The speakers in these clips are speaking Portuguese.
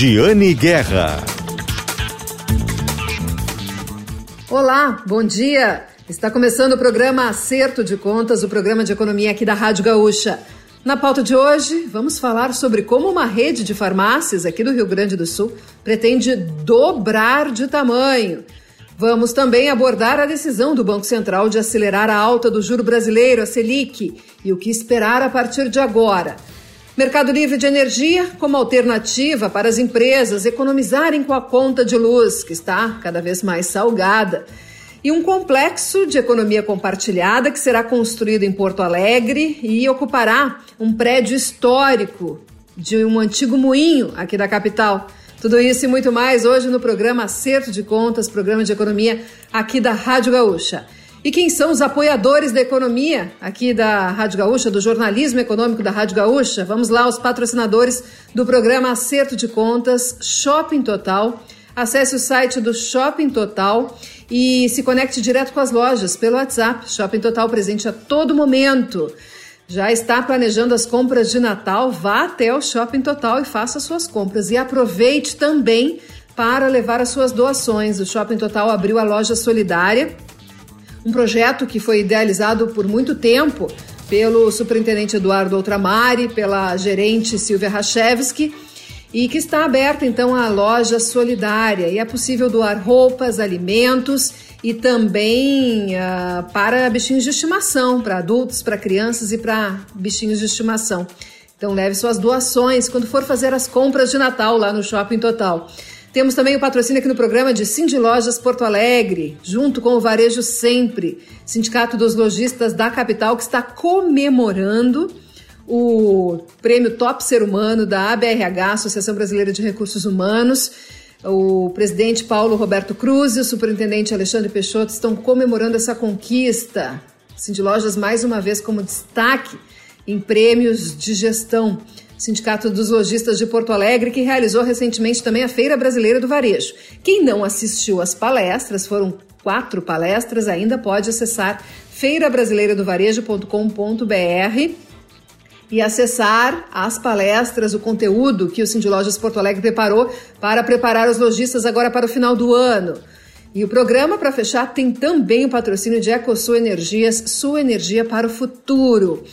Regiane Guerra. Olá, bom dia. Está começando o programa Acerto de Contas, o programa de economia aqui da Rádio Gaúcha. Na pauta de hoje, vamos falar sobre como uma rede de farmácias aqui do Rio Grande do Sul pretende dobrar de tamanho. Vamos também abordar a decisão do Banco Central de acelerar a alta do juro brasileiro, a Selic, e o que esperar a partir de agora. Mercado livre de energia como alternativa para as empresas economizarem com a conta de luz, que está cada vez mais salgada e um complexo de economia compartilhada que será construído em Porto Alegre e ocupará um prédio histórico de um antigo moinho aqui da capital. Tudo isso e muito mais hoje no programa Acerto de Contas, programa de economia aqui da Rádio Gaúcha. E quem são os apoiadores da economia aqui da Rádio Gaúcha, do jornalismo econômico da Rádio Gaúcha? Vamos lá, os patrocinadores do programa Acerto de Contas, Shopping Total. Acesse o site do Shopping Total e se conecte direto com as lojas pelo WhatsApp. Shopping Total presente a todo momento. Já está planejando as compras de Natal? Vá até o Shopping Total e faça suas compras. E aproveite também para levar as suas doações. O Shopping Total abriu a loja solidária, um projeto que foi idealizado por muito tempo pelo superintendente Eduardo Outramari, pela gerente Silvia Rachevski e que está aberta então a loja solidária e é possível doar roupas, alimentos e também uh, para bichinhos de estimação, para adultos, para crianças e para bichinhos de estimação. Então leve suas doações quando for fazer as compras de Natal lá no Shopping Total. Temos também o patrocínio aqui no programa de Cindy Lojas Porto Alegre, junto com o Varejo Sempre, Sindicato dos Lojistas da capital, que está comemorando o prêmio Top Ser Humano da ABRH, Associação Brasileira de Recursos Humanos. O presidente Paulo Roberto Cruz e o superintendente Alexandre Peixoto estão comemorando essa conquista. Cindy Lojas, mais uma vez, como destaque em prêmios de gestão. Sindicato dos Lojistas de Porto Alegre, que realizou recentemente também a Feira Brasileira do Varejo. Quem não assistiu às palestras, foram quatro palestras, ainda pode acessar feirabrasileiradovarejo.com.br e acessar as palestras, o conteúdo que o Cindy Lojas Porto Alegre preparou para preparar os lojistas agora para o final do ano. E o programa, para fechar, tem também o patrocínio de EcoSul Energias, sua energia para o futuro.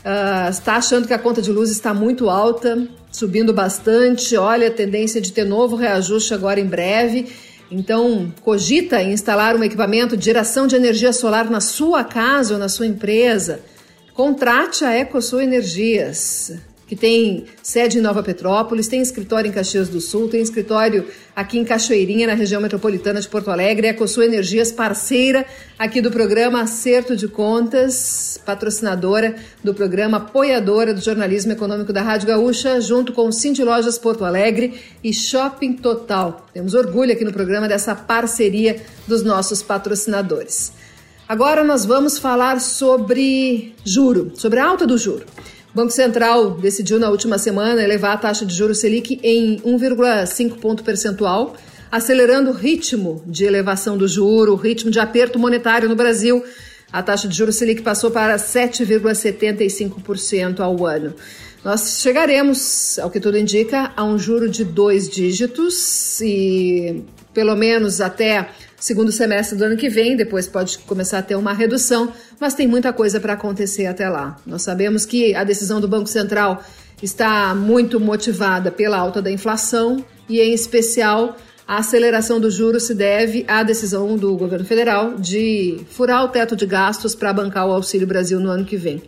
Uh, está achando que a conta de luz está muito alta, subindo bastante. Olha, a tendência de ter novo reajuste agora em breve. Então, cogita em instalar um equipamento de geração de energia solar na sua casa ou na sua empresa. Contrate a EcoSul Energias, que tem sede em Nova Petrópolis, tem escritório em Caxias do Sul, tem escritório aqui em Cachoeirinha, na região metropolitana de Porto Alegre. EcoSul Energias, parceira aqui do programa Acerto de Contas, patrocinadora do programa, apoiadora do jornalismo econômico da Rádio Gaúcha, junto com Cindy Lojas Porto Alegre e Shopping Total. Temos orgulho aqui no programa dessa parceria dos nossos patrocinadores. Agora nós vamos falar sobre juro, sobre a alta do juro. O Banco Central decidiu na última semana elevar a taxa de juros Selic em 1,5 ponto percentual, acelerando o ritmo de elevação do juro, o ritmo de aperto monetário no Brasil. A taxa de juros Selic passou para 7,75% ao ano. Nós chegaremos, ao que tudo indica, a um juro de dois dígitos e pelo menos até segundo semestre do ano que vem, depois pode começar a ter uma redução, mas tem muita coisa para acontecer até lá. Nós sabemos que a decisão do Banco Central está muito motivada pela alta da inflação e, em especial, a aceleração do juro se deve à decisão do governo federal de furar o teto de gastos para bancar o Auxílio Brasil no ano que vem.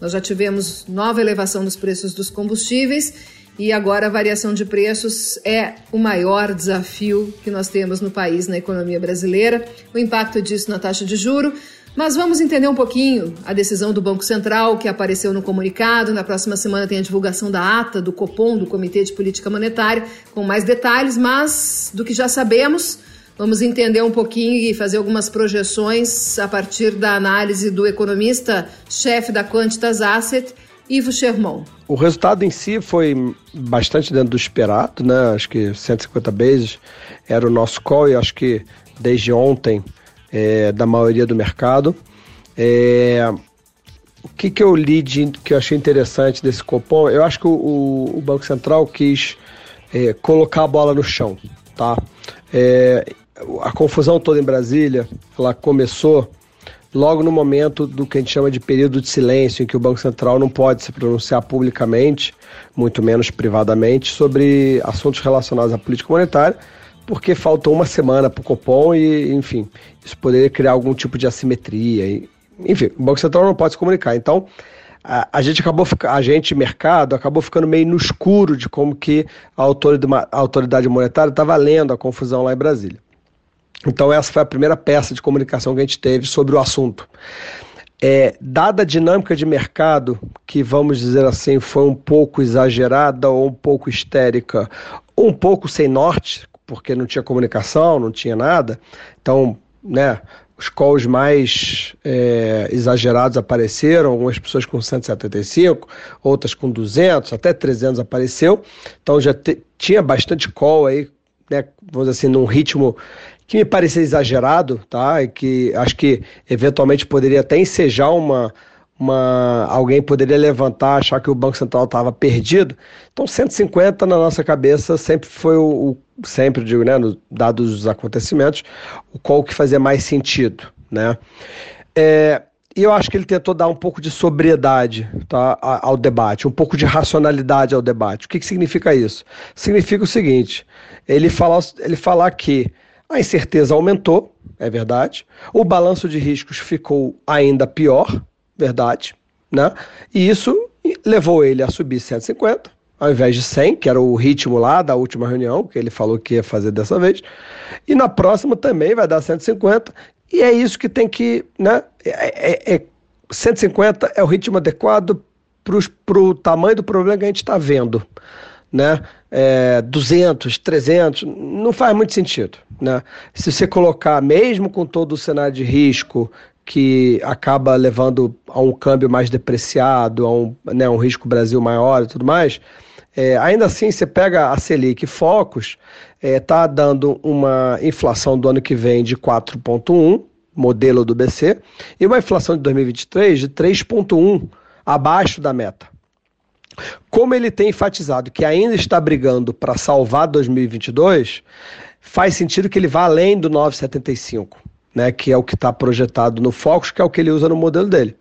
Nós já tivemos nova elevação dos preços dos combustíveis e agora a variação de preços é o maior desafio que nós temos no país, na economia brasileira, o impacto disso na taxa de juro. Mas vamos entender um pouquinho a decisão do Banco Central que apareceu no comunicado. Na próxima semana tem a divulgação da ata do Copom, do Comitê de Política Monetária, com mais detalhes, mas do que já sabemos, vamos entender um pouquinho e fazer algumas projeções a partir da análise do economista-chefe da Quantitas Asset, Ivo Sherman. O resultado em si foi bastante dentro do esperado, né? Acho que 150 bases era o nosso call e acho que desde ontem é, da maioria do mercado. É, o que, que eu li de, que eu achei interessante desse cupom? Eu acho que o, o Banco Central quis é, colocar a bola no chão, tá? É, a confusão toda em Brasília, ela começou logo no momento do que a gente chama de período de silêncio, em que o Banco Central não pode se pronunciar publicamente, muito menos privadamente, sobre assuntos relacionados à política monetária, porque faltou uma semana para o Copom e, enfim, isso poderia criar algum tipo de assimetria. E, enfim, o Banco Central não pode se comunicar. Então, a, a gente acabou, a gente, mercado, acabou ficando meio no escuro de como que a autoridade, a autoridade monetária estava lendo a confusão lá em Brasília. Então, essa foi a primeira peça de comunicação que a gente teve sobre o assunto. É, dada a dinâmica de mercado, que vamos dizer assim, foi um pouco exagerada ou um pouco histérica, um pouco sem norte, porque não tinha comunicação, não tinha nada, então, né, os calls mais é, exagerados apareceram, algumas pessoas com 175, outras com 200, até 300 apareceu, então já te, tinha bastante call aí, né, vamos dizer assim, num ritmo que me parecia exagerado, tá? E que acho que eventualmente poderia até ensejar uma, uma alguém poderia levantar, achar que o Banco Central estava perdido. Então 150 na nossa cabeça sempre foi o, o sempre digo, né, no, dados os acontecimentos, o qual que fazia mais sentido, né? É, e eu acho que ele tentou dar um pouco de sobriedade tá, ao debate, um pouco de racionalidade ao debate. O que, que significa isso? Significa o seguinte: ele falar, ele falar que a incerteza aumentou, é verdade. O balanço de riscos ficou ainda pior, verdade. Né? E isso levou ele a subir 150, ao invés de 100, que era o ritmo lá da última reunião, que ele falou que ia fazer dessa vez. E na próxima também vai dar 150. E é isso que tem que. Né? É, é, é 150 é o ritmo adequado para o tamanho do problema que a gente está vendo né? É, 200, 300, não faz muito sentido, né? Se você colocar, mesmo com todo o cenário de risco que acaba levando a um câmbio mais depreciado, a um, né, um risco Brasil maior e tudo mais, é, ainda assim você pega a Selic Focus, está é, tá dando uma inflação do ano que vem de 4,1, modelo do BC, e uma inflação de 2023 de 3,1, abaixo da meta. Como ele tem enfatizado que ainda está brigando para salvar 2022, faz sentido que ele vá além do 9,75, né, que é o que está projetado no Focus, que é o que ele usa no modelo dele.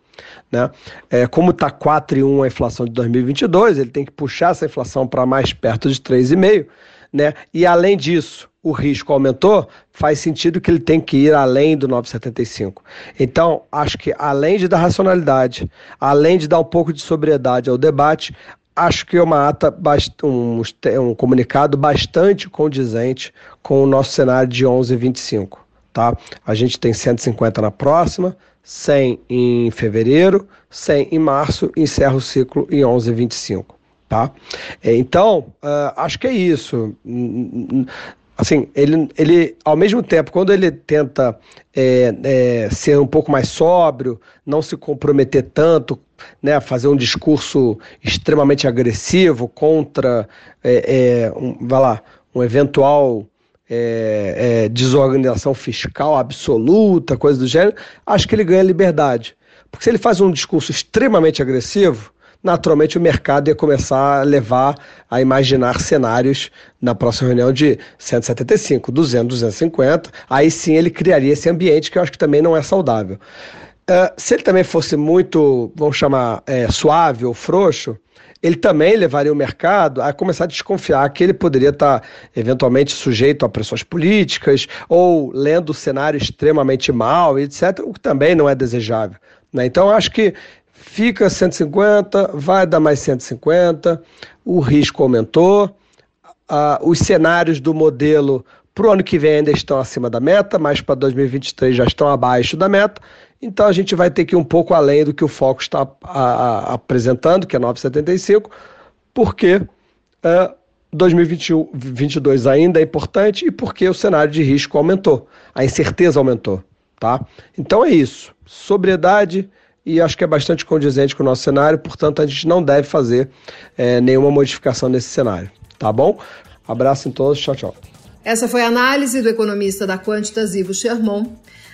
Né? É, como está 4,1 a inflação de 2022, ele tem que puxar essa inflação para mais perto de 3,5, né? E além disso, o risco aumentou, faz sentido que ele tem que ir além do 9,75. Então, acho que além de dar racionalidade, além de dar um pouco de sobriedade ao debate, acho que é uma ata, um, um comunicado bastante condizente com o nosso cenário de 11,25. Tá? A gente tem 150 na próxima, 100 em fevereiro, 100 em março encerra o ciclo em 11,25. Tá? É, então, uh, acho que é isso assim, ele, ele, ao mesmo tempo, quando ele tenta é, é, ser um pouco mais sóbrio, não se comprometer tanto, né, fazer um discurso extremamente agressivo contra, é, é um, vai lá, um eventual é, desorganização fiscal absoluta, coisa do gênero, acho que ele ganha liberdade. Porque se ele faz um discurso extremamente agressivo, naturalmente o mercado ia começar a levar a imaginar cenários na próxima reunião de 175, 200, 250. Aí sim ele criaria esse ambiente que eu acho que também não é saudável. Uh, se ele também fosse muito, vamos chamar, é, suave ou frouxo, ele também levaria o mercado a começar a desconfiar que ele poderia estar eventualmente sujeito a pressões políticas ou lendo o cenário extremamente mal, etc., o que também não é desejável. Né? Então, acho que fica 150, vai dar mais 150, o risco aumentou, ah, os cenários do modelo para o ano que vem ainda estão acima da meta, mas para 2023 já estão abaixo da meta. Então a gente vai ter que ir um pouco além do que o Foco está a, a, apresentando, que é 9,75, porque é, 2022 ainda é importante e porque o cenário de risco aumentou, a incerteza aumentou. Tá? Então é isso. Sobriedade, e acho que é bastante condizente com o nosso cenário, portanto a gente não deve fazer é, nenhuma modificação nesse cenário, tá bom? Abraço em todos, tchau, tchau. Essa foi a análise do economista da Quantitas, Ivo Sherman.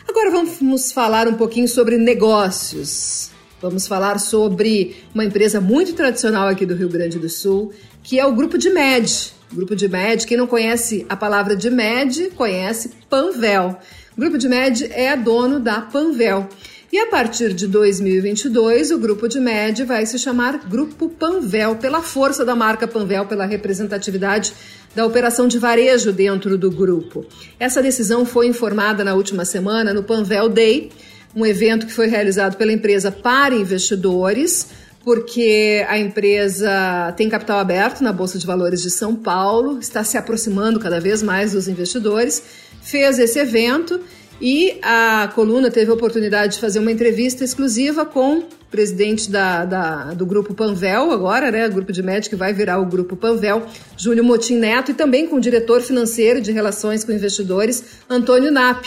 Agora vamos falar um pouquinho sobre negócios. Vamos falar sobre uma empresa muito tradicional aqui do Rio Grande do Sul, que é o Grupo de Med. Grupo de Med, quem não conhece a palavra de Med, conhece Panvel. O Grupo de Med é dono da Panvel. E a partir de 2022, o grupo de MED vai se chamar Grupo Panvel, pela força da marca Panvel, pela representatividade da operação de varejo dentro do grupo. Essa decisão foi informada na última semana no Panvel Day, um evento que foi realizado pela empresa para investidores, porque a empresa tem capital aberto na Bolsa de Valores de São Paulo, está se aproximando cada vez mais dos investidores, fez esse evento e a coluna teve a oportunidade de fazer uma entrevista exclusiva com o presidente da, da, do Grupo Panvel, agora, né? O Grupo de Médico que vai virar o Grupo Panvel, Júlio Motim Neto, e também com o diretor financeiro de Relações com Investidores, Antônio Nap.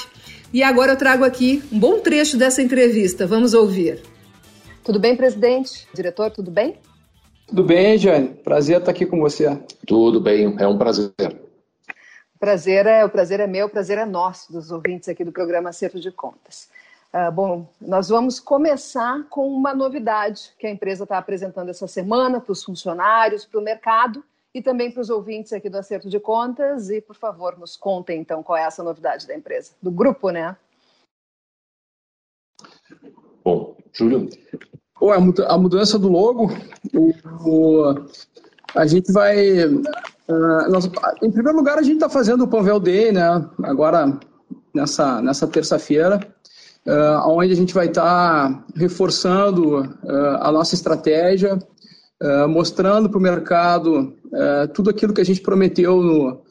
E agora eu trago aqui um bom trecho dessa entrevista. Vamos ouvir. Tudo bem, presidente? Diretor, tudo bem? Tudo bem, Jane. Prazer estar aqui com você. Tudo bem, é um prazer. O prazer é, o prazer é meu, o prazer é nosso, dos ouvintes aqui do programa Acerto de Contas. Uh, bom, nós vamos começar com uma novidade que a empresa está apresentando essa semana para os funcionários, para o mercado e também para os ouvintes aqui do Acerto de Contas. E, por favor, nos contem então qual é essa novidade da empresa, do grupo, né? Bom, Júlio. Ué, a mudança do logo, o, o, a gente vai Uh, nós, em primeiro lugar, a gente está fazendo o Panvel Day, né? Agora, nessa, nessa terça-feira, uh, onde a gente vai estar tá reforçando uh, a nossa estratégia, uh, mostrando para o mercado tudo aquilo que a gente prometeu no,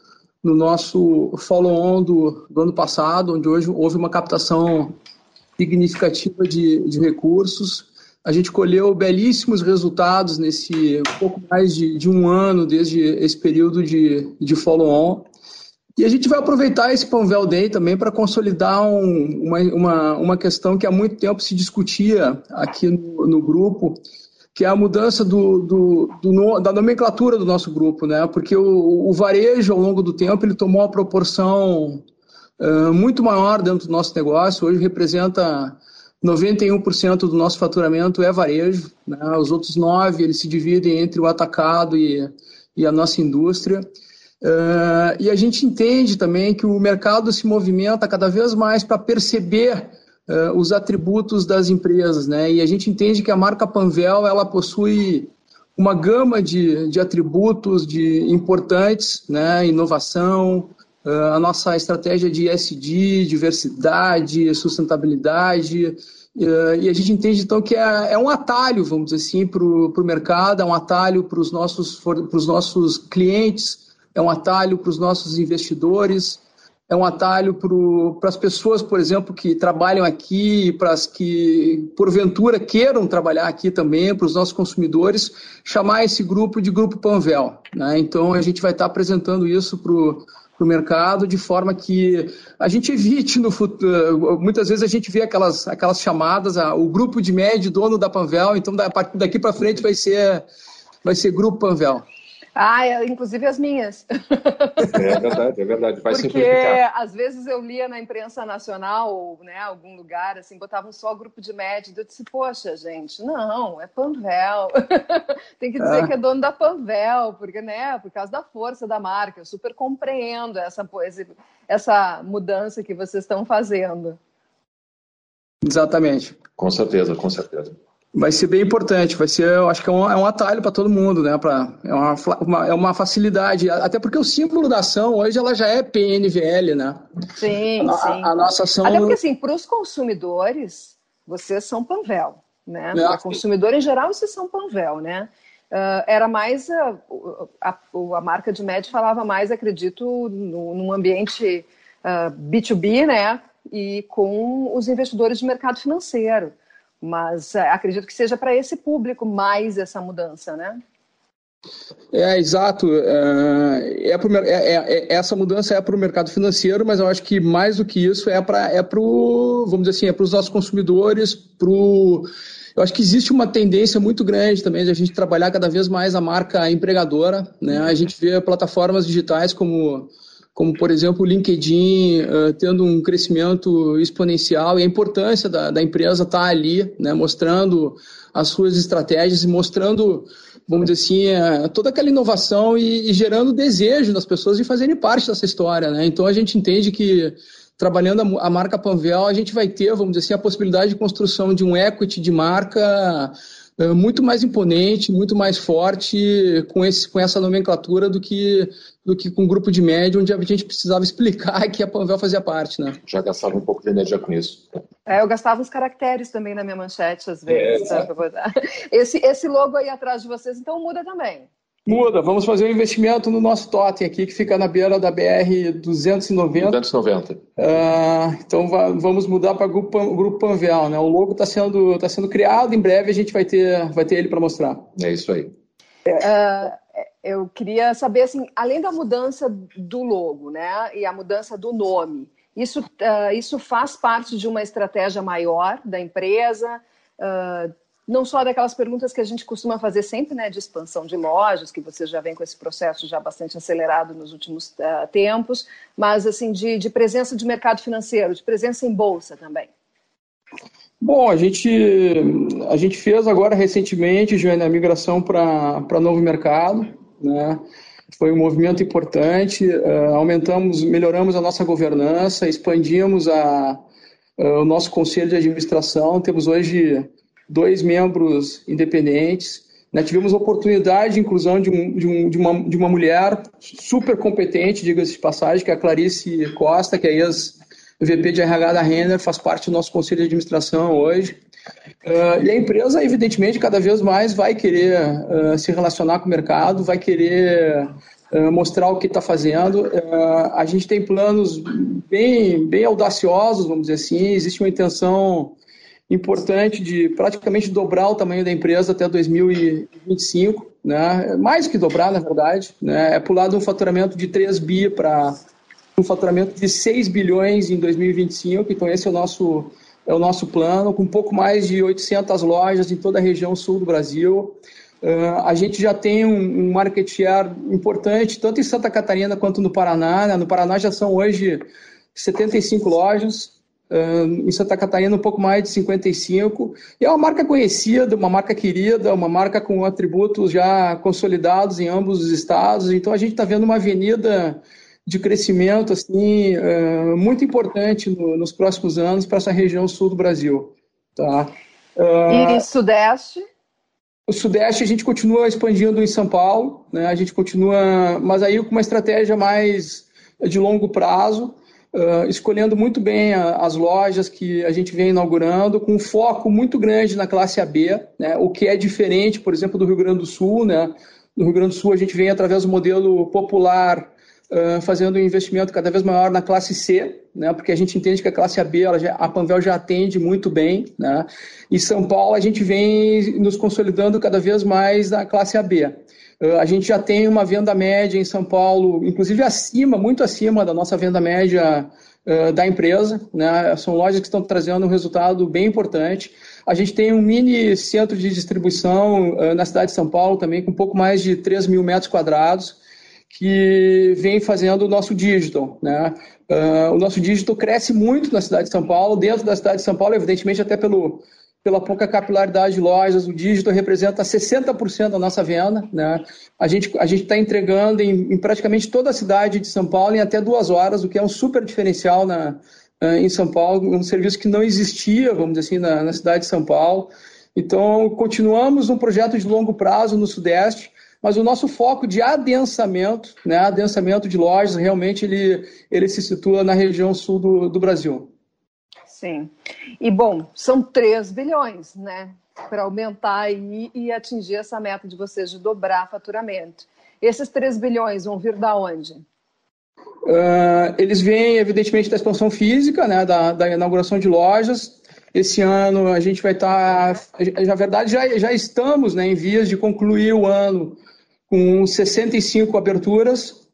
no nosso follow-on do, do ano passado, onde hoje houve uma captação significativa de, de recursos. A gente colheu belíssimos resultados nesse pouco mais de, de um ano, desde esse período de, de follow-on. E a gente vai aproveitar esse Panvel Day também para consolidar um, uma, uma, uma questão que há muito tempo se discutia aqui no, no grupo, que é a mudança do, do, do, da nomenclatura do nosso grupo, né? Porque o, o, varejo, ao longo do tempo, ele tomou uma proporção uh, muito maior dentro do nosso negócio. Hoje representa 91% do nosso faturamento é varejo, né? os outros 9% eles se dividem entre o atacado e, e a nossa indústria. Uh, e a gente entende também que o mercado se movimenta cada vez mais para perceber uh, os atributos das empresas, né? E a gente entende que a marca Panvel ela possui uma gama de, de atributos de importantes, né? Inovação, uh, a nossa estratégia de ESG, diversidade, sustentabilidade, e a gente entende então que é, é um atalho, vamos dizer assim, para o mercado, é um atalho para os nossos, nossos clientes, é um atalho para os nossos investidores, é um atalho para as pessoas, por exemplo, que trabalham aqui, para as que porventura queiram trabalhar aqui também, para os nossos consumidores, chamar esse grupo de Grupo Panvel. Né? Então a gente vai estar apresentando isso para para o mercado, de forma que a gente evite no futuro. Muitas vezes a gente vê aquelas, aquelas chamadas, o grupo de médio, dono da Panvel, então daqui para frente vai ser, vai ser Grupo Panvel. Ah, é, inclusive as minhas. É verdade, é verdade. Vai Porque simplificar. às vezes eu lia na imprensa nacional, né, algum lugar, assim, botavam só grupo de médico. Eu disse, poxa, gente, não, é Panvel. Tem que dizer é. que é dono da Panvel, porque, né, por causa da força da marca. Eu super compreendo essa, essa mudança que vocês estão fazendo. Exatamente. Com certeza, com certeza vai ser bem importante, vai ser, eu acho que é um, é um atalho para todo mundo, né? Pra, é, uma, uma, é uma facilidade, até porque o símbolo da ação hoje ela já é PNVL, né? Sim, a, sim. A, a nossa ação. Até porque assim, para os consumidores, vocês são Panvel, né? É. Para consumidor em geral, vocês são Panvel, né? Uh, era mais a, a, a, marca de médio falava mais, acredito, no, num ambiente uh, B2B, né? E com os investidores de mercado financeiro. Mas é, acredito que seja para esse público mais essa mudança, né? É, exato. É, é, é, é, é essa mudança é para o mercado financeiro, mas eu acho que mais do que isso é para é pro, vamos dizer assim, é para os nossos consumidores, pro eu acho que existe uma tendência muito grande também de a gente trabalhar cada vez mais a marca empregadora. Né? A gente vê plataformas digitais como como por exemplo o LinkedIn uh, tendo um crescimento exponencial e a importância da, da empresa estar tá ali, né, mostrando as suas estratégias e mostrando, vamos dizer assim, uh, toda aquela inovação e, e, gerando desejo das pessoas de fazerem parte dessa história. Né? Então a gente entende que trabalhando a, a marca Panvel, a gente vai ter, vamos dizer assim, a possibilidade de construção de um equity de marca muito mais imponente, muito mais forte com, esse, com essa nomenclatura do que, do que com um grupo de média, onde a gente precisava explicar que a Panvel fazia parte. Né? Já gastava um pouco de energia com isso. É, eu gastava os caracteres também na minha manchete, às vezes. É, tá? esse, esse logo aí atrás de vocês, então, muda também. Muda, vamos fazer um investimento no nosso totem aqui, que fica na beira da BR 290. 290. Uh, então vamos mudar para o grupo, grupo Panvel, né? O logo está sendo, tá sendo criado, em breve a gente vai ter, vai ter ele para mostrar. É isso aí. Uh, eu queria saber, assim, além da mudança do logo, né, e a mudança do nome, isso, uh, isso faz parte de uma estratégia maior da empresa? Uh, não só daquelas perguntas que a gente costuma fazer sempre, né, de expansão de lojas, que você já vem com esse processo já bastante acelerado nos últimos uh, tempos, mas assim de, de, presença de mercado financeiro, de presença em bolsa também. Bom, a gente a gente fez agora recentemente, Joana, a migração para novo mercado, né? Foi um movimento importante. Uh, aumentamos, melhoramos a nossa governança, expandimos a, uh, o nosso conselho de administração. Temos hoje dois membros independentes. Né? Tivemos a oportunidade de inclusão de, um, de, um, de, uma, de uma mulher super competente, diga-se de passagem, que é a Clarice Costa, que é ex-VP de RH da Renner, faz parte do nosso conselho de administração hoje. Uh, e a empresa, evidentemente, cada vez mais vai querer uh, se relacionar com o mercado, vai querer uh, mostrar o que está fazendo. a gente tem planos bem, bem audaciosos, vamos dizer assim, existe uma intenção importante de praticamente dobrar o tamanho da empresa até 2025, né? mais que dobrar, na verdade. Né? É pular de um faturamento de 3 bi para um faturamento de 6 bilhões em 2025, então esse é o nosso, é o nosso plano, com um pouco mais de 800 lojas em toda a região sul do Brasil. Uh, a gente já tem um, um market share importante, tanto em Santa Catarina quanto no Paraná. Né? No Paraná já são hoje 75 lojas, em Santa Catarina um pouco mais de 55 e é uma marca conhecida, uma marca querida, uma marca com atributos já consolidados em ambos os estados. Então a gente está vendo uma avenida de crescimento assim muito importante no, nos próximos anos para essa região sul do Brasil. Tá? E Sudeste? O Sudeste a gente continua expandindo em São Paulo, né? A gente continua, mas aí com uma estratégia mais de longo prazo uh, escolhendo muito bem a, as lojas que a gente vem inaugurando, com foco muito grande na classe AB, né, o que é diferente, por exemplo, do Rio Grande do Sul. Né? No Rio Grande do Sul, a gente vem através do modelo popular, uh, fazendo um investimento cada vez maior na classe C, né, porque a gente entende que a classe AB, ela já, a Panvel já atende muito bem. Né? E São Paulo, a gente vem nos consolidando cada vez mais na classe AB. Uh, a gente já tem uma venda média em São Paulo, inclusive acima, muito acima da nossa venda média uh, da empresa. Né? São lojas que estão trazendo um resultado bem importante. A gente tem um mini centro de distribuição uh, na cidade de São Paulo também, com um pouco mais de 3 mil metros quadrados, que vem fazendo o nosso digital. Né? o nosso digital cresce muito na cidade de São Paulo, dentro da cidade de São Paulo, evidentemente até pelo pela pouca capilaridade de lojas, o dígito representa 60% da nossa venda. Né? A gente a está entregando em, em, praticamente toda a cidade de São Paulo em até duas horas, o que é um super diferencial na, em São Paulo, um serviço que não existia, vamos dizer assim, na, na cidade de São Paulo. Então, continuamos um projeto de longo prazo no Sudeste, mas o nosso foco de adensamento, né, adensamento de lojas, realmente ele, ele se situa na região sul do, do Brasil. Sim. E, bom, são 3 bilhões, né? Para aumentar e atingir essa meta de vocês de dobrar faturamento. Esses 3 bilhões vão vir da onde? Uh, eles vêm, evidentemente, da expansão física, né, da, da, inauguração de lojas. Esse ano a gente vai estar, tá, na verdade, já, já estamos né, em vias de concluir o ano com 65 aberturas,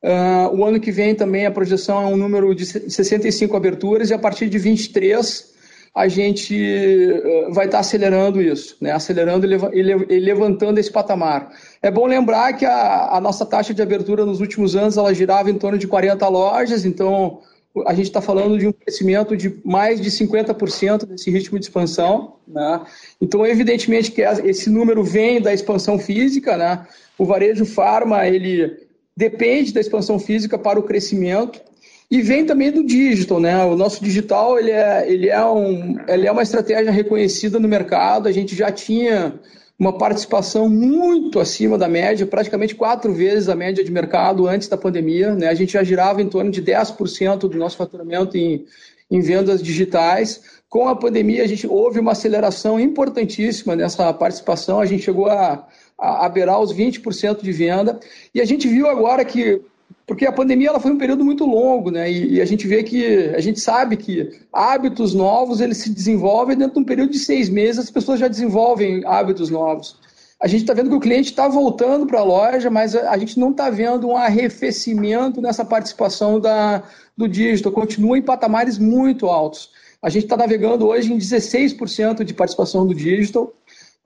Uh, o ano que vem também a projeção é um número de 65 aberturas e a partir de 23 a gente uh, vai estar acelerando isso, né? acelerando e, levantando esse patamar. É bom lembrar que a, a, nossa taxa de abertura nos últimos anos ela girava em torno de 40 lojas, então a gente está falando de um crescimento de mais de 50% desse ritmo de expansão. Né? Então, evidentemente que esse número vem da expansão física. Né? O varejo farma ele depende da expansão física para o crescimento. E vem também do digital, né? O nosso digital ele é, ele é, um, ele é uma estratégia reconhecida no mercado. A gente já tinha uma participação muito acima da média, praticamente quatro vezes a média de mercado antes da pandemia. Né? A gente já girava em torno de 10% do nosso faturamento em, em vendas digitais. Com a pandemia, a gente houve uma aceleração importantíssima nessa participação. A gente chegou a, a, a beirar os 20% de venda. E a gente viu agora que porque a pandemia ela foi um período muito longo, né? E, e, a gente vê que a gente sabe que hábitos novos eles se desenvolvem dentro de um período de seis meses as pessoas já desenvolvem hábitos novos. A gente está vendo que o cliente está voltando para a loja, mas a, a gente não está vendo um arrefecimento nessa participação da, do digital. Continua em patamares muito altos. A gente está navegando hoje em 16% de participação do digital.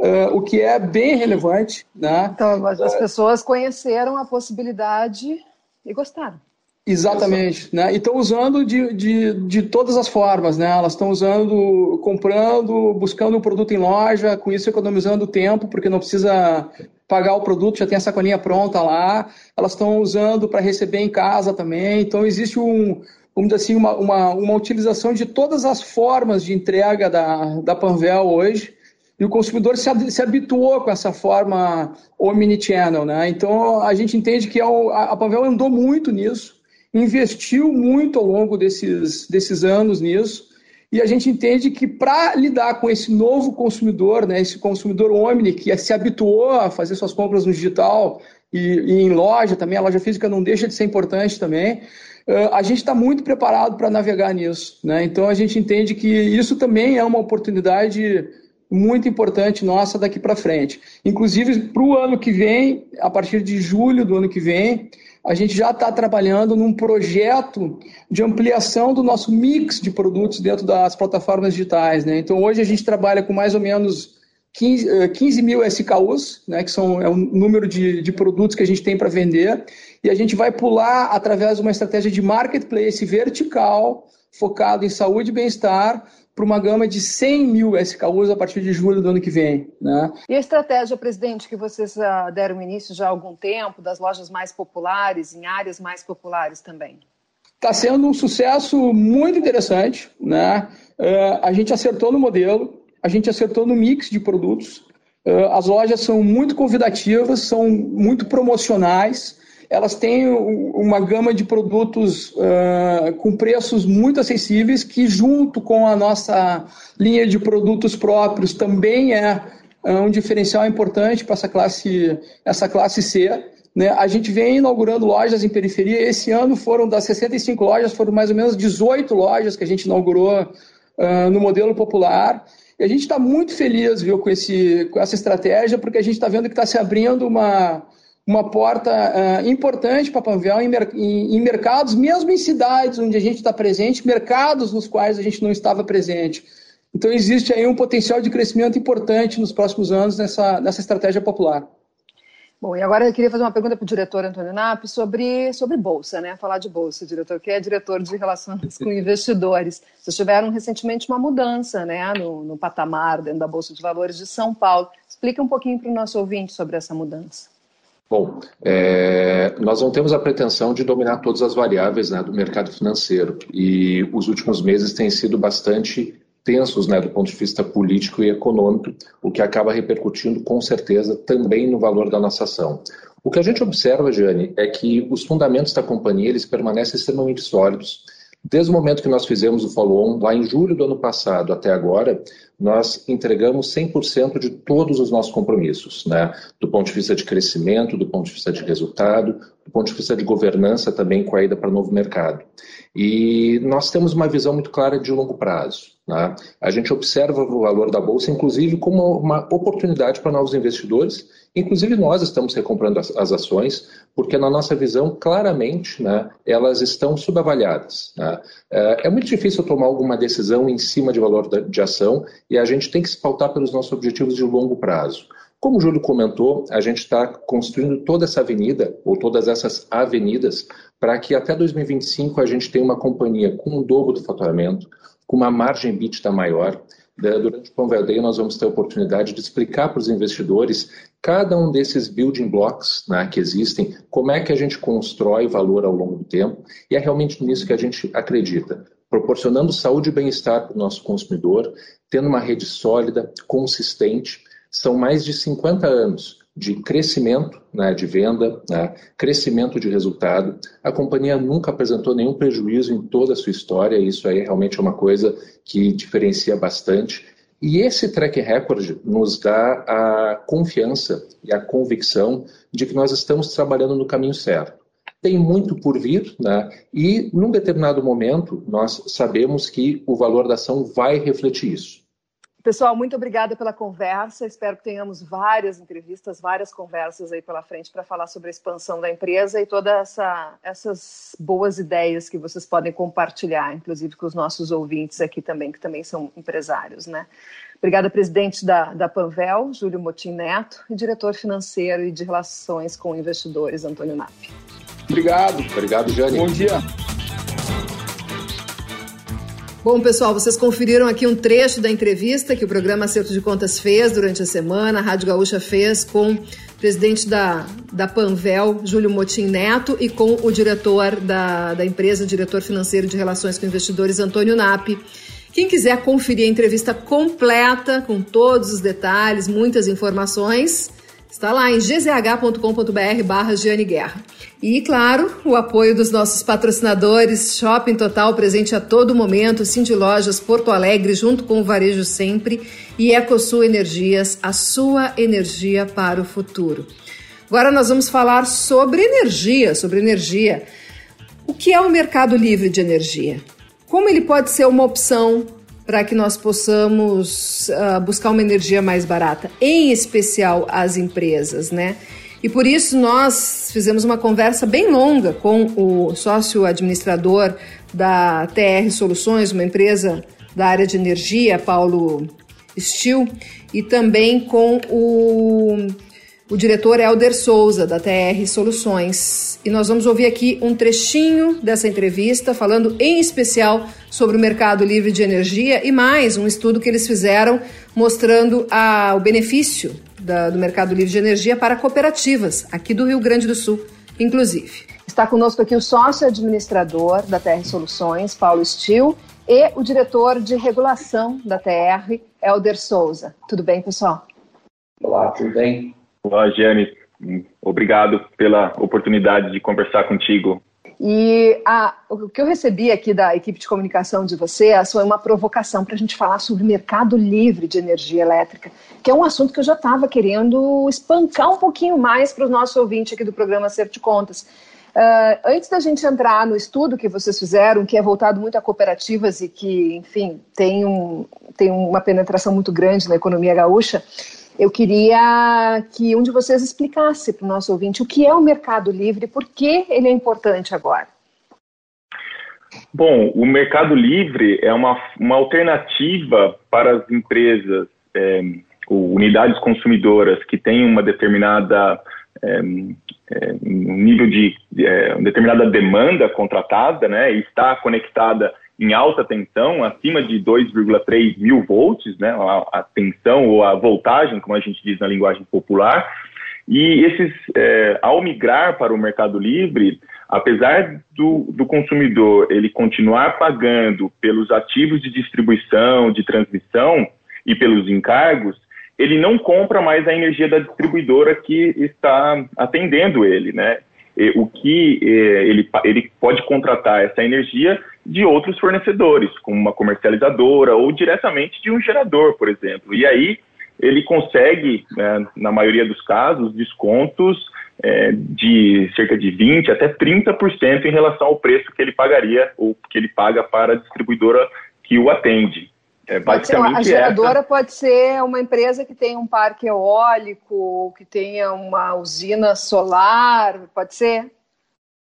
Uh, o que é bem relevante. Né? Então, as pessoas conheceram a possibilidade e gostaram. Exatamente, né? E estão usando de, de, de todas as formas, né? Elas estão usando, comprando, buscando o um produto em loja, com isso economizando tempo, porque não precisa pagar o produto, já tem a sacolinha pronta lá. Elas estão usando para receber em casa também. Então existe um, vamos assim, uma, uma, uma utilização de todas as formas de entrega da, da Panvel hoje e o consumidor se, se habituou com essa forma omnichannel, né? Então a gente entende que é a, a Pavel andou muito nisso, investiu muito ao longo desses, desses anos nisso, e a gente entende que para lidar com esse novo consumidor, né, esse consumidor omni que se habituou a fazer suas compras no digital e, e em loja também, a loja física não deixa de ser importante também, a gente está muito preparado para navegar nisso. Né? Então a gente entende que isso também é uma oportunidade muito importante nossa daqui para frente. Inclusive, para o ano que vem, a partir de julho do ano que vem, a gente já está trabalhando num projeto de ampliação do nosso mix de produtos dentro das plataformas digitais. Né? Então, hoje a gente trabalha com mais ou menos 15, 15 eh, mil SKUs, né, que são, é o número de, de produtos que a gente tem para vender, e a gente vai pular através de uma estratégia de marketplace vertical, focado em saúde e bem-estar, para uma gama de 100 mil SKUs a partir de julho do ano que vem. Né? E a estratégia, presidente, que vocês uh, deram início já há algum tempo, das lojas mais populares, em áreas mais populares também? Está sendo um sucesso muito interessante. Né? Uh, a gente acertou no modelo, a gente acertou no mix de produtos. Uh, as lojas são muito convidativas, são muito promocionais elas têm uma gama de produtos uh, com preços muito acessíveis, que junto com a nossa linha de produtos próprios também é um diferencial importante para essa classe, essa classe C. Né? A gente vem inaugurando lojas em periferia. Esse ano foram das 65 lojas, foram mais ou menos 18 lojas que a gente inaugurou uh, no modelo popular. E a gente está muito feliz viu, com, esse, com essa estratégia, porque a gente está vendo que está se abrindo uma, uma porta uh, importante para Panvel em, em, em, mercados, mesmo em cidades onde a gente está presente, mercados nos quais a gente não estava presente. Então, existe aí um potencial de crescimento importante nos próximos anos nessa, nessa estratégia popular. Bom, e agora eu queria fazer uma pergunta para o diretor Antônio Nap sobre, sobre Bolsa, né? Falar de Bolsa, diretor, que é diretor de relações com investidores. Vocês tiveram recentemente uma mudança né, no, no patamar dentro da Bolsa de Valores de São Paulo. Explica um pouquinho para o nosso ouvinte sobre essa mudança. Bom, é, nós não temos a pretensão de dominar todas as variáveis né, do mercado financeiro e os últimos meses têm sido bastante tensos né, do ponto de vista político e econômico, o que acaba repercutindo com certeza também no valor da nossa ação. O que a gente observa, Jane, é que os fundamentos da companhia eles permanecem extremamente sólidos. Desde o momento que nós fizemos o follow-on, lá em julho do ano passado até agora, nós entregamos 100% de todos os nossos compromissos, né? do ponto de vista de crescimento, do ponto de vista de resultado, do ponto de vista de governança também com a ida para o novo mercado. E nós temos uma visão muito clara de longo prazo. Né? A gente observa o valor da Bolsa, inclusive, como uma oportunidade para novos investidores. Inclusive, nós estamos recomprando as, as ações, porque, na nossa visão, claramente, né, elas estão subavaliadas. Né? É, é muito difícil tomar alguma decisão em cima de valor de ação e a gente tem que se pautar pelos nossos objetivos de longo prazo. Como o Júlio comentou, a gente está construindo toda essa avenida, ou todas essas avenidas, para que até 2025 a gente tenha uma companhia com o dobro do faturamento, com uma margem EBITDA maior. Durante o Convel Day nós vamos ter a oportunidade de explicar para os investidores cada um desses building blocks né, que existem, como é que a gente constrói valor ao longo do tempo, e é realmente nisso que a gente acredita. Proporcionando saúde e bem-estar para o nosso consumidor, tendo uma rede sólida, consistente, são mais de 50 anos de crescimento né, de venda, né, crescimento de resultado. A companhia nunca apresentou nenhum prejuízo em toda a sua história, e isso aí realmente é uma coisa que diferencia bastante. E esse track record nos dá a confiança e a convicção de que nós estamos trabalhando no caminho certo. Tem muito por vir, né? e num determinado momento nós sabemos que o valor da ação vai refletir isso. Pessoal, muito obrigada pela conversa. Espero que tenhamos várias entrevistas, várias conversas aí pela frente para falar sobre a expansão da empresa e todas essa, essas boas ideias que vocês podem compartilhar, inclusive com os nossos ouvintes aqui também, que também são empresários, né? Obrigada, presidente da, da Panvel, Júlio Motim Neto, e diretor financeiro e de relações com investidores, Antônio Nap. Obrigado. Obrigado, Jane. Bom dia. Bom, pessoal, vocês conferiram aqui um trecho da entrevista que o programa Acerto de Contas fez durante a semana, a Rádio Gaúcha fez com o presidente da, da Panvel, Júlio Motim Neto, e com o diretor da, da empresa, diretor financeiro de Relações com Investidores, Antônio Napi. Quem quiser conferir a entrevista completa, com todos os detalhes, muitas informações, Está lá em gzh.com.br barra Giane Guerra. E, claro, o apoio dos nossos patrocinadores, Shopping Total presente a todo momento, Cindy Lojas Porto Alegre, junto com o Varejo Sempre, e Ecosul Energias, a sua energia para o futuro. Agora nós vamos falar sobre energia, sobre energia. O que é o mercado livre de energia? Como ele pode ser uma opção para que nós possamos uh, buscar uma energia mais barata, em especial as empresas, né? E por isso nós fizemos uma conversa bem longa com o sócio administrador da TR Soluções, uma empresa da área de energia, Paulo Stil, e também com o o diretor Helder Souza, da TR Soluções. E nós vamos ouvir aqui um trechinho dessa entrevista, falando em especial sobre o mercado livre de energia e mais um estudo que eles fizeram mostrando a, o benefício da, do mercado livre de energia para cooperativas, aqui do Rio Grande do Sul, inclusive. Está conosco aqui o sócio administrador da TR Soluções, Paulo Stil, e o diretor de regulação da TR, Helder Souza. Tudo bem, pessoal? Olá, tudo bem? Olá, Giane. Obrigado pela oportunidade de conversar contigo. E a, o que eu recebi aqui da equipe de comunicação de vocês foi uma provocação para a gente falar sobre o mercado livre de energia elétrica, que é um assunto que eu já estava querendo espancar um pouquinho mais para os nossos ouvintes aqui do programa Acerto de Contas. Uh, antes da gente entrar no estudo que vocês fizeram, que é voltado muito a cooperativas e que, enfim, tem, um, tem uma penetração muito grande na economia gaúcha, eu queria que um de vocês explicasse para o nosso ouvinte o que é o Mercado Livre e por que ele é importante agora. Bom, o Mercado Livre é uma, uma alternativa para as empresas, é, unidades consumidoras que têm uma determinada é, é, um nível de é, determinada demanda contratada, né, e está conectada em alta tensão, acima de 2,3 mil volts, né, a, tensão ou a voltagem, como a gente diz na linguagem popular. E esses, é, ao migrar para o Mercado Livre, apesar do, do consumidor ele continuar pagando pelos ativos de distribuição, de transmissão e pelos encargos, ele não compra mais a energia da distribuidora que está atendendo ele, né? o que ele, ele pode contratar essa energia de outros fornecedores, como uma comercializadora ou diretamente de um gerador, por exemplo. E aí ele consegue, né, na maioria dos casos, descontos é, de cerca de 20% até 30% em relação ao preço que ele pagaria ou que ele paga para a distribuidora que o atende. É, basicamente a geradora essa... pode ser uma empresa que tem um parque eólico, que tenha uma usina solar, pode ser?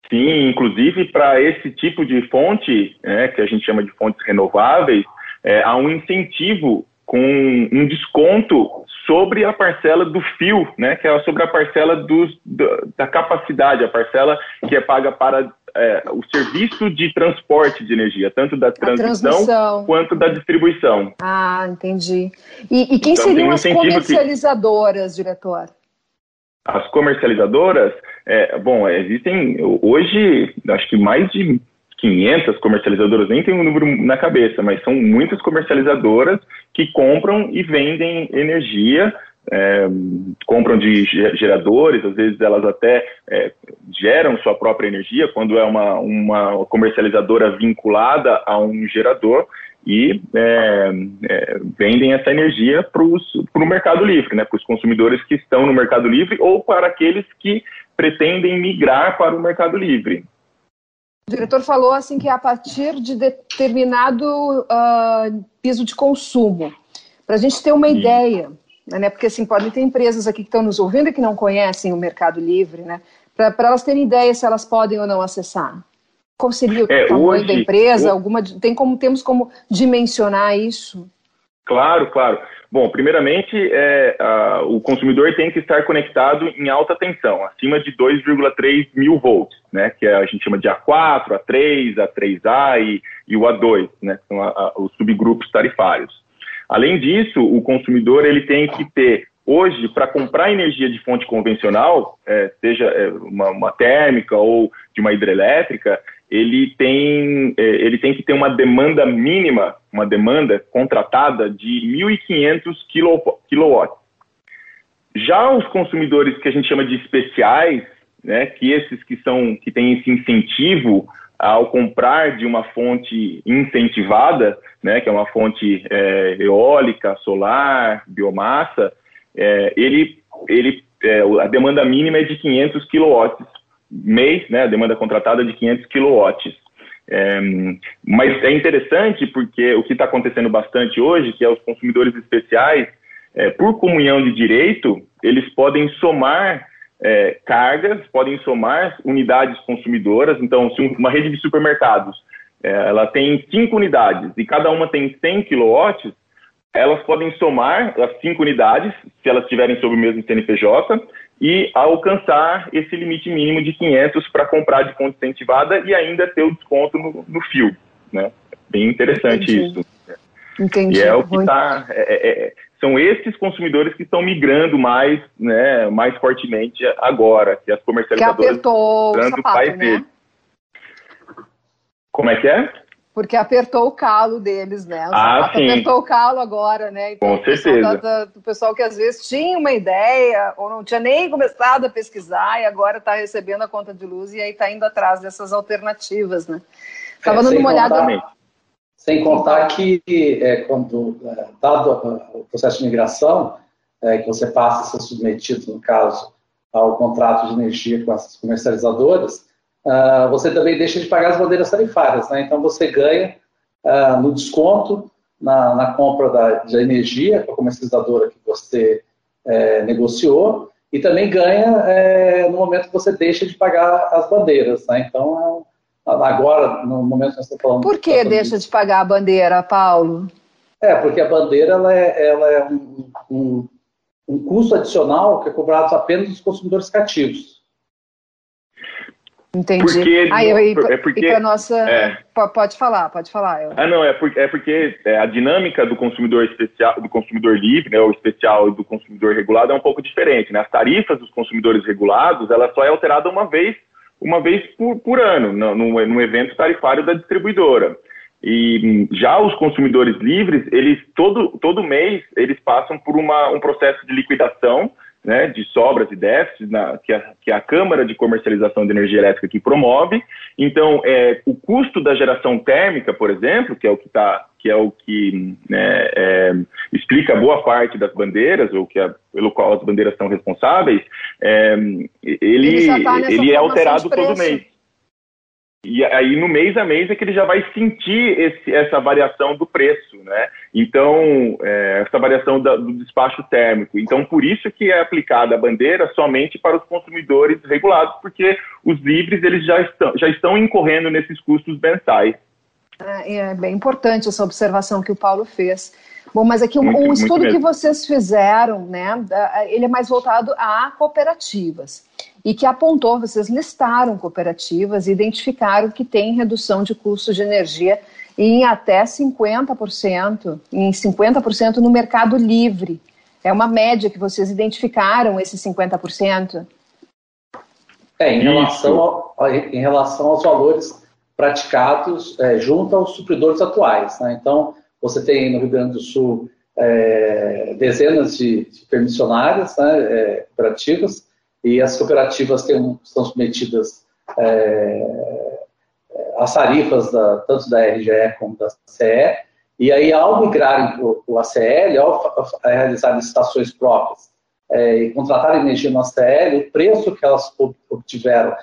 Sim, inclusive para esse tipo de fonte, né, que a gente chama de fontes renováveis, é, há um incentivo com um desconto sobre a parcela do fio, né, que é sobre a parcela do, da capacidade, a parcela que é paga para é, o serviço de transporte de energia, tanto da transmissão quanto da distribuição. Ah, entendi. E, e quem então, seriam um as comercializadoras, que... diretor? As comercializadoras, é, bom, existem hoje, acho que mais de 500 comercializadoras, nem tem um número na cabeça, mas são muitas comercializadoras que compram e vendem energia é, compram de geradores, às vezes elas até é, geram sua própria energia, quando é uma, uma comercializadora vinculada a um gerador, e é, é, vendem essa energia para o mercado livre, né, para os consumidores que estão no mercado livre ou para aqueles que pretendem migrar para o mercado livre. O diretor falou assim que a partir de determinado uh, piso de consumo, para a gente ter uma Sim. ideia, né? Porque assim, podem ter empresas aqui que estão nos ouvindo e que não conhecem o Mercado Livre, né? Para elas terem ideia se elas podem ou não acessar. Qual seria o é, tamanho hoje, da empresa? Alguma, tem como, temos como dimensionar isso? Claro, claro. Bom, primeiramente, é, a, o consumidor tem que estar conectado em alta tensão, acima de 2,3 mil volts, né, que a gente chama de A4, A3, A3A e, e o A2, né, que são a, a, os subgrupos tarifários. Além disso, o consumidor ele tem que ter hoje para comprar energia de fonte convencional, é, seja é, uma, uma, térmica ou de uma hidrelétrica, ele tem é, ele tem que ter uma demanda mínima, uma demanda contratada de 1.500 kW. Já os consumidores que a gente chama de especiais, né, que esses que são que têm esse incentivo ao comprar de uma fonte incentivada, né, que é uma fonte é, eólica, solar, biomassa, é, ele, ele, é, a demanda mínima é de 500 kW mês, né, a demanda contratada é de 500 kW. É, mas é interessante porque o que está acontecendo bastante hoje, que é os consumidores especiais, é, por comunhão de direito, eles podem somar é, cargas, podem somar unidades consumidoras. Então, se uma rede de supermercados é, ela tem cinco unidades e cada uma tem 100 kW, elas podem somar as cinco unidades, se elas estiverem sob o mesmo CNPJ, e alcançar esse limite mínimo de 500 para comprar de fonte incentivada e ainda ter o desconto no, no fio. Né? Bem interessante Entendi. isso. Entendi. E é o que está. É, é, é, são esses consumidores que estão migrando mais, né, mais fortemente agora, que as comercializadoras que apertou o sapato, né? Como é que é? Porque apertou o calo deles, né? O ah, sim. apertou o calo agora, né? Então, Com certeza. Da, do pessoal que às vezes tinha uma ideia ou não tinha nem começado a pesquisar e agora está recebendo a conta de luz e aí está indo atrás dessas alternativas, né? Estava é, dando uma olhada. Sem contar que, é, quando, é, dado o processo de migração, é, que você passa a ser submetido, no caso, ao contrato de energia com as comercializadoras, uh, você também deixa de pagar as bandeiras tarifárias. Né? Então, você ganha uh, no desconto na, na compra da, de energia com a comercializadora que você é, negociou e também ganha é, no momento que você deixa de pagar as bandeiras. Né? Então, é agora, no momento que nós estamos falando... Por que deixa de pagar a bandeira, Paulo? É, porque a bandeira ela é, ela é um, um, um custo adicional que é cobrado apenas dos consumidores cativos. Entendi. Porque, ah, eu, e, é porque, e nossa. É. Pode falar, pode falar. Eu. Ah, não, é porque, é porque é, a dinâmica do consumidor especial, do consumidor livre, né, o especial e do consumidor regulado é um pouco diferente. Né? As tarifas dos consumidores regulados, ela só é alterada uma vez, uma vez por, por ano, no, no, no evento tarifário da distribuidora. E já os consumidores livres, eles todo, todo mês eles passam por uma, um processo de liquidação né, de sobras e déficits na, que, a, que a Câmara de Comercialização de Energia Elétrica que promove. Então, é, o custo da geração térmica, por exemplo, que é o que está que é o que né, é, explica boa parte das bandeiras, ou que é, pelo qual as bandeiras são responsáveis, é, ele, ele, ele é alterado todo mês. E aí no mês a mês é que ele já vai sentir esse, essa variação do preço, né? Então, é, essa variação da, do despacho térmico. Então, por isso que é aplicada a bandeira somente para os consumidores regulados, porque os livres eles já estão, já estão incorrendo nesses custos mensais. É, é bem importante essa observação que o Paulo fez. Bom, mas aqui muito, um estudo que vocês fizeram, né, ele é mais voltado a cooperativas e que apontou, vocês listaram cooperativas e identificaram que tem redução de custo de energia em até 50%, em 50% no mercado livre. É uma média que vocês identificaram, esses 50%? É, em relação, ao, em relação aos valores praticados é, junto aos supridores atuais. Né? Então, você tem no Rio Grande do Sul é, dezenas de, de permissionárias né, é, cooperativas, e as cooperativas têm, estão submetidas é, às tarifas da, tanto da RGE como da CE, e aí ao migrarem para o ACL, ao realizar licitações próprias é, e contratar energia no ACL, o preço que elas obtiveram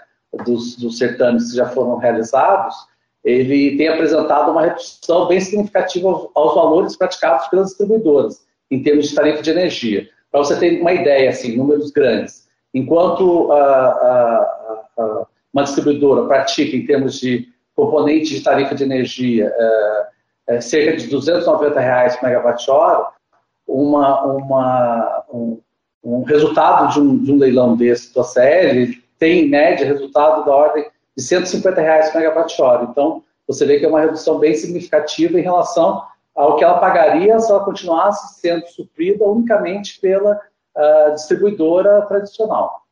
dos, dos certames que já foram realizados, ele tem apresentado uma redução bem significativa aos, aos valores praticados pelas distribuidoras, em termos de tarifa de energia. Para você ter uma ideia, assim, números grandes, enquanto a, a, a, uma distribuidora pratica, em termos de componente de tarifa de energia, é, é cerca de 290 reais por megawatt-hora, uma, uma, um, um, resultado de um, de um leilão desse do ACL tem, em média, resultado da ordem de 150 reais por megawatt-hora. Então, você vê que é uma redução bem significativa em relação ao que ela pagaria se ela continuasse sendo suprida unicamente pela uh, distribuidora tradicional.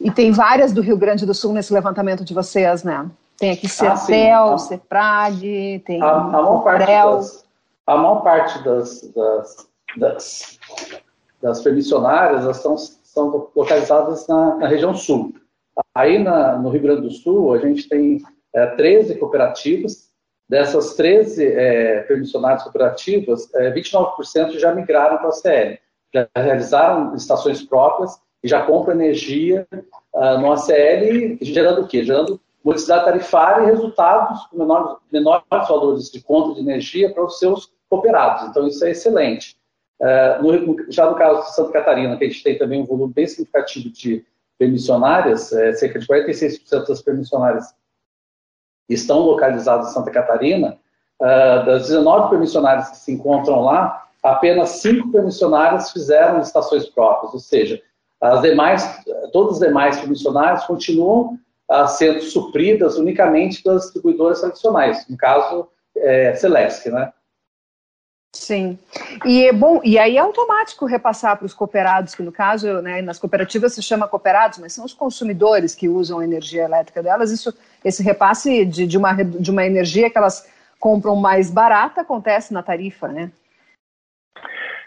E tem várias do Rio Grande do Sul nesse levantamento de vocês, né? Tem aqui Cetel, ah, Ceprag, tem a, a maior parte das, A maior parte das, das, das, das permissionárias estão, estão localizadas na, na região sul. Aí na, no Rio Grande do Sul, a gente tem é, 13 cooperativas. Dessas 13 é, permissionárias cooperativas, é, 29% já migraram para a CL. Já realizaram estações próprias e já compram energia uh, no ACL, gerando o quê? Gerando modicidade tarifária e resultados com menores, menores valores de conta de energia para os seus cooperados. Então, isso é excelente. Uh, no, já no caso de Santa Catarina, que a gente tem também um volume bem significativo de permissionárias, é, cerca de 46% das permissionárias estão localizadas em Santa Catarina. Uh, das 19 permissionárias que se encontram lá, apenas 5 permissionárias fizeram estações próprias, ou seja, as demais, todas as demais permissionárias continuam uh, sendo supridas unicamente das distribuidoras tradicionais, no caso, é, né? Sim. E bom, e aí é automático repassar para os cooperados, que no caso, né, nas cooperativas se chama cooperados, mas são os consumidores que usam a energia elétrica delas. Isso, esse repasse de, de, uma, de uma energia que elas compram mais barata acontece na tarifa, né?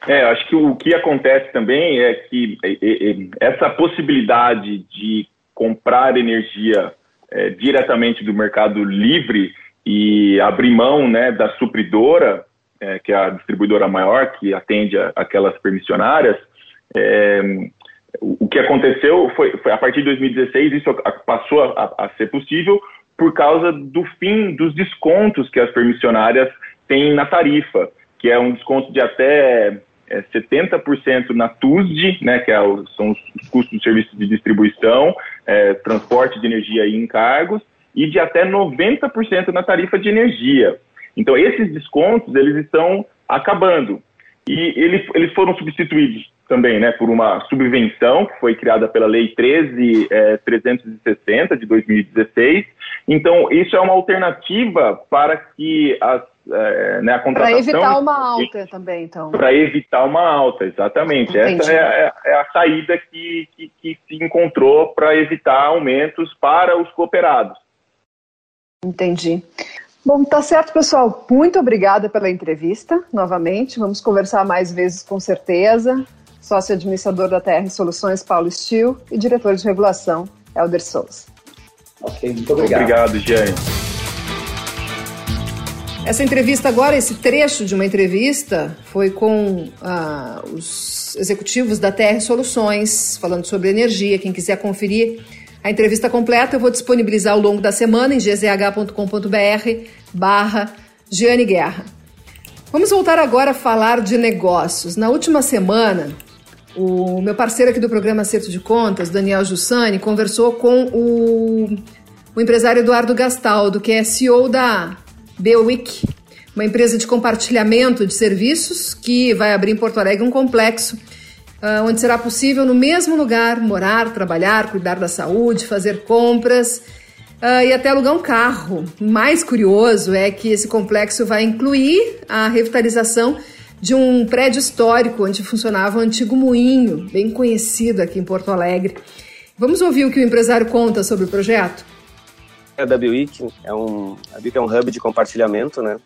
É, acho que o que acontece também é que é, é, é, essa possibilidade de comprar energia é, diretamente do mercado livre e abrir mão né, da supridora é, que é a distribuidora maior, que atende a, aquelas permissionárias, é, o que aconteceu foi, foi, a partir de 2016 isso passou a, a, ser possível por causa do fim dos descontos que as permissionárias têm na tarifa, que é um desconto de até é, 70% na TUSD, né, que é o, são os custos de serviço de distribuição, é, transporte de energia e encargos, e de até 90% na tarifa de energia. Então, esses descontos, eles estão acabando. E eles, eles foram substituídos também né, por uma subvenção que foi criada pela Lei 13.360 é, de 2016. Então, isso é uma alternativa para que as, é, né, a contratação... Para evitar uma alta também, então. Para evitar uma alta, exatamente. Entendi. Essa é, é, é, a saída que, que, que se encontrou para evitar aumentos para os cooperados. Entendi. Bom, tá certo, pessoal. Muito obrigada pela entrevista, novamente. Vamos conversar mais vezes, com certeza. sócio administrador da TR Soluções, Paulo Stil, e diretor de regulação, Helder Souza. Ok, muito obrigado. Obrigado, Jane. Essa entrevista agora, esse trecho de uma entrevista, foi com ah, os executivos da TR Soluções, falando sobre energia. Quem quiser conferir a entrevista completa, eu vou disponibilizar ao longo da semana em gzh.com.br barra Giane Guerra. Vamos voltar agora a falar de negócios. Na última semana, o meu parceiro aqui do programa Acerto de Contas, Daniel Jussani, conversou com o, o empresário Eduardo Gastaldo, que é CEO da Bewick, uma empresa de compartilhamento de serviços que vai abrir em Porto Alegre um complexo uh, onde será possível, no mesmo lugar, morar, trabalhar, cuidar da saúde, fazer compras uh, e até alugar um carro. O mais curioso é que esse complexo vai incluir a revitalização de um prédio histórico onde funcionava um antigo moinho, bem conhecido aqui em Porto Alegre. Vamos ouvir o que o empresário conta sobre o projeto? A WIC é um, a WIC é um hub de compartilhamento, né?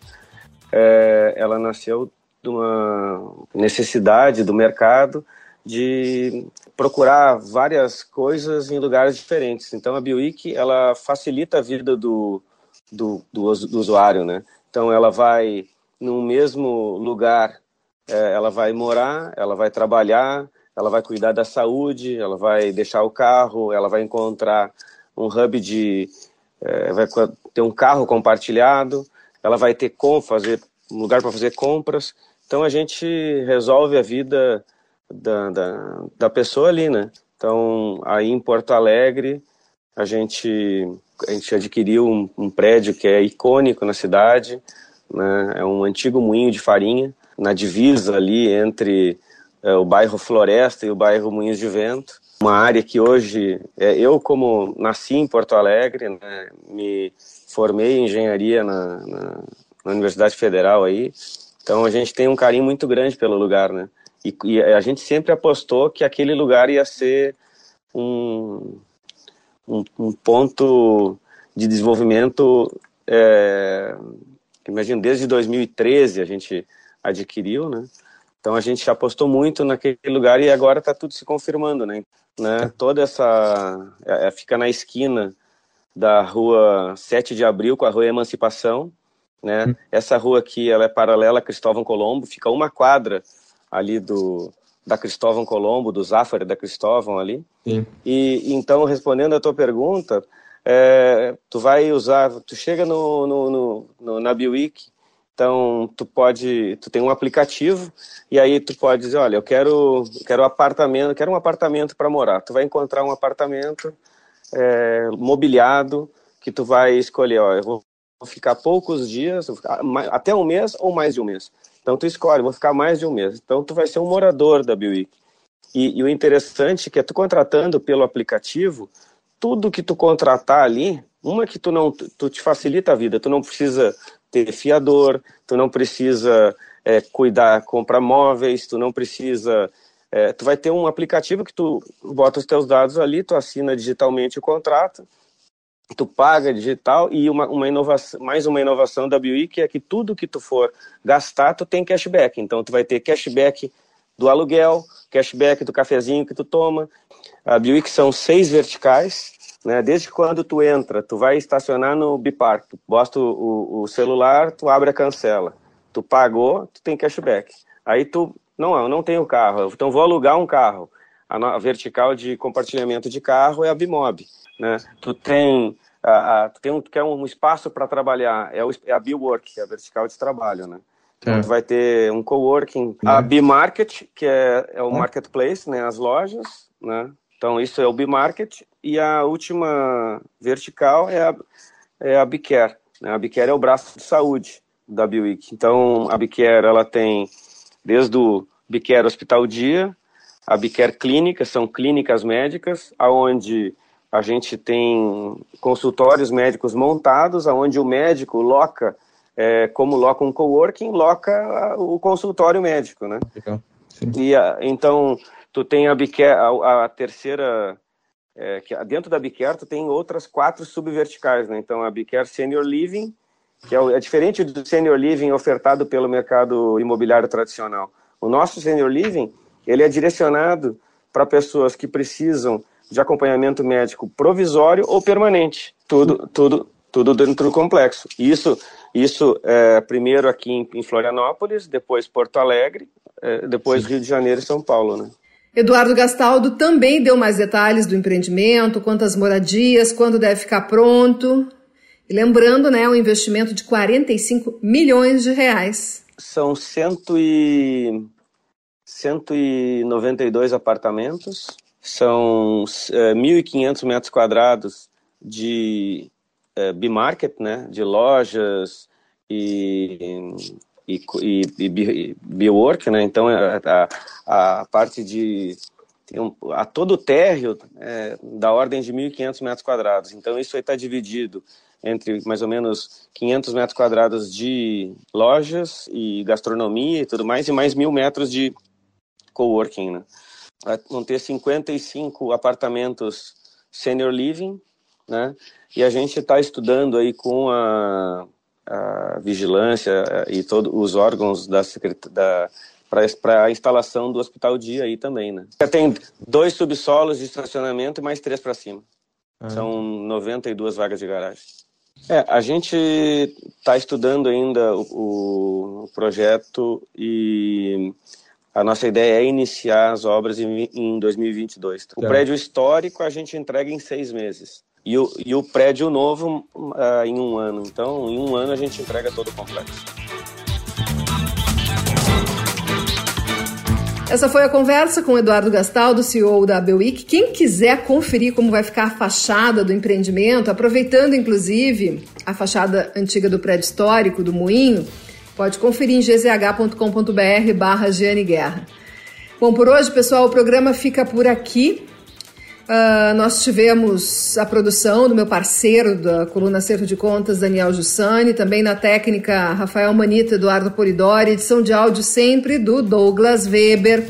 É, ela nasceu de uma necessidade do mercado de procurar várias coisas em lugares diferentes. Então a Bioic ela facilita a vida do, do, do, do usuário, né? Então ela vai no mesmo lugar, é, ela vai morar, ela vai trabalhar, ela vai cuidar da saúde, ela vai deixar o carro, ela vai encontrar um hub de é, vai ter um carro compartilhado, ela vai ter como fazer um lugar para fazer compras. Então a gente resolve a vida da, da, da, pessoa ali, né? Então aí em Porto Alegre a gente a gente adquiriu um, um prédio que é icônico na cidade, né? É um antigo moinho de farinha na divisa ali entre é, o bairro Floresta e o bairro Moinhos de Vento uma área que hoje é, eu como nasci em Porto Alegre né, me formei em engenharia na, na, na, Universidade Federal aí então a gente tem um carinho muito grande pelo lugar né? E, e, a gente sempre apostou que aquele lugar ia ser um, um, um ponto de desenvolvimento é, imagino desde 2013 a gente adquiriu né então a gente apostou muito naquele lugar e agora está tudo se confirmando, né? né? Toda essa é, é, fica na esquina da rua 7 de Abril com a rua Emancipação, né? Hum. Essa rua aqui ela é paralela a Cristóvão Colombo, fica uma quadra ali do da Cristóvão Colombo, do Zafari da Cristóvão ali. Sim. E então respondendo a tua pergunta, é, tu vai usar, tu chega no, no, no, no na Biwik então, tu pode, tu tem um aplicativo e aí tu pode dizer, olha, eu quero, quero apartamento, quero um apartamento para morar. Tu vai encontrar um apartamento é, mobiliado que tu vai escolher, ó, eu vou ficar poucos dias, ficar até um mês ou mais de um mês. Então tu escolhe, vou ficar mais de um mês. Então tu vai ser um morador da Buick. E, e o interessante é que é tu contratando pelo aplicativo, tudo que tu contratar ali, uma que tu não, tu te facilita a vida, tu não precisa ter fiador, tu não precisa é, cuidar, comprar móveis, tu não precisa. É, tu vai ter um aplicativo que tu bota os teus dados ali, tu assina digitalmente o contrato, tu paga digital e uma, uma inovação, mais uma inovação da Buick é que tudo que tu for gastar, tu tem cashback. Então tu vai ter cashback do aluguel, cashback do cafezinho que tu toma. A Buick são seis verticais, né? Desde quando tu entra, tu vai estacionar no Bipark, tu bosta o, o, celular, tu abre a cancela. Tu pagou, tu tem cashback. Aí tu, não, eu não tenho carro, então vou alugar um carro. A, a vertical de compartilhamento de carro é a Bimob, né? Tu tem, a, a, tu tem um, tu quer um espaço para trabalhar, é, o, é a Biwork, é a vertical de trabalho, né? Então, é. tu vai ter um coworking, a B-Market, que é, é o marketplace, né, as lojas, né? Então, isso é o B-Market. E a última vertical é a, é a Bicare. Né? A Bicare é o braço de saúde da Bioic. Então, a Bicare, ela tem desde o Bicare Hospital Dia, a Bicare Clínica, são clínicas médicas, aonde a gente tem consultórios médicos montados, aonde o médico loca, é, como loca um coworking, loca o consultório médico, né? Legal. Sim. E, então, Tu tem a Bicare, a, a terceira, é, que dentro da Bicare tu tem outras quatro subverticais, né? Então a Bicare Senior Living, que é, é diferente do Senior Living ofertado pelo mercado imobiliário tradicional. O nosso Senior Living, ele é direcionado para pessoas que precisam de acompanhamento médico provisório ou permanente. Tudo, tudo, tudo dentro do complexo. Isso, isso é, primeiro aqui em, em, Florianópolis, depois Porto Alegre, é, depois Sim. Rio de Janeiro e São Paulo, né? Eduardo Gastaldo também deu mais detalhes do empreendimento, quantas moradias, quando deve ficar pronto. E lembrando, né, um investimento de 45 milhões de reais. São cento e... 192 apartamentos, são é, 1.500 metros quadrados de é, B-Market, né, de lojas e, e, e, e B-Work, né, então é, a, a parte de um, a todo o térreo é, da ordem de 1.500 metros quadrados, então isso aí está dividido entre mais ou menos 500 metros quadrados de lojas e gastronomia e tudo mais, e mais mil metros de coworking, né? Vão ter 55 apartamentos senior living, né? E a gente está estudando aí com a, a vigilância e todos os órgãos da, da para a instalação do hospital dia aí também, né? Já tem dois subsolos de estacionamento e mais três para cima. Ah. São 92 vagas de garagem. É, a gente está estudando ainda o, o, projeto e a nossa ideia é iniciar as obras em, em 2022. O prédio histórico a gente entrega em seis meses. E o, e o prédio novo uh, em um ano. Então, em um ano a gente entrega todo o complexo. Essa foi a conversa com Eduardo Gastaldo, CEO da Belwick. Quem quiser conferir como vai ficar a fachada do empreendimento, aproveitando inclusive a fachada antiga do prédio histórico do Moinho, pode conferir em gzh.com.br barra Guerra. Bom, por hoje, pessoal, o programa fica por aqui. Uh, nós tivemos a produção do meu parceiro da coluna Acerto de Contas, Daniel Jussani, também na técnica Rafael Manita, Eduardo Polidori, edição de áudio sempre do Douglas Weber.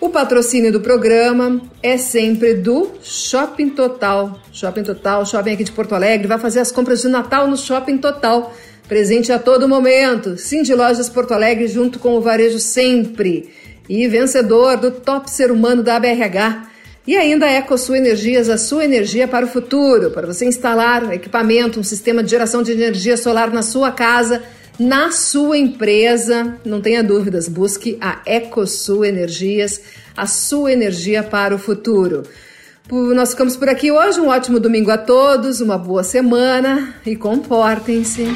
O patrocínio do programa é sempre do Shopping Total. Shopping Total, shopping aqui de Porto Alegre, vai fazer as compras de Natal no Shopping Total. Presente a todo momento. Sim de Lojas Porto Alegre junto com o Varejo sempre. E vencedor do Top Ser Humano da BRH. E ainda a EcoSul Energias, a sua energia para o futuro, para você instalar equipamento, um sistema de geração de energia solar na sua casa, na sua empresa. Não tenha dúvidas, busque a EcoSul Energias, a sua energia para o futuro. Nós ficamos por aqui hoje. Um ótimo domingo a todos, uma boa semana e comportem-se.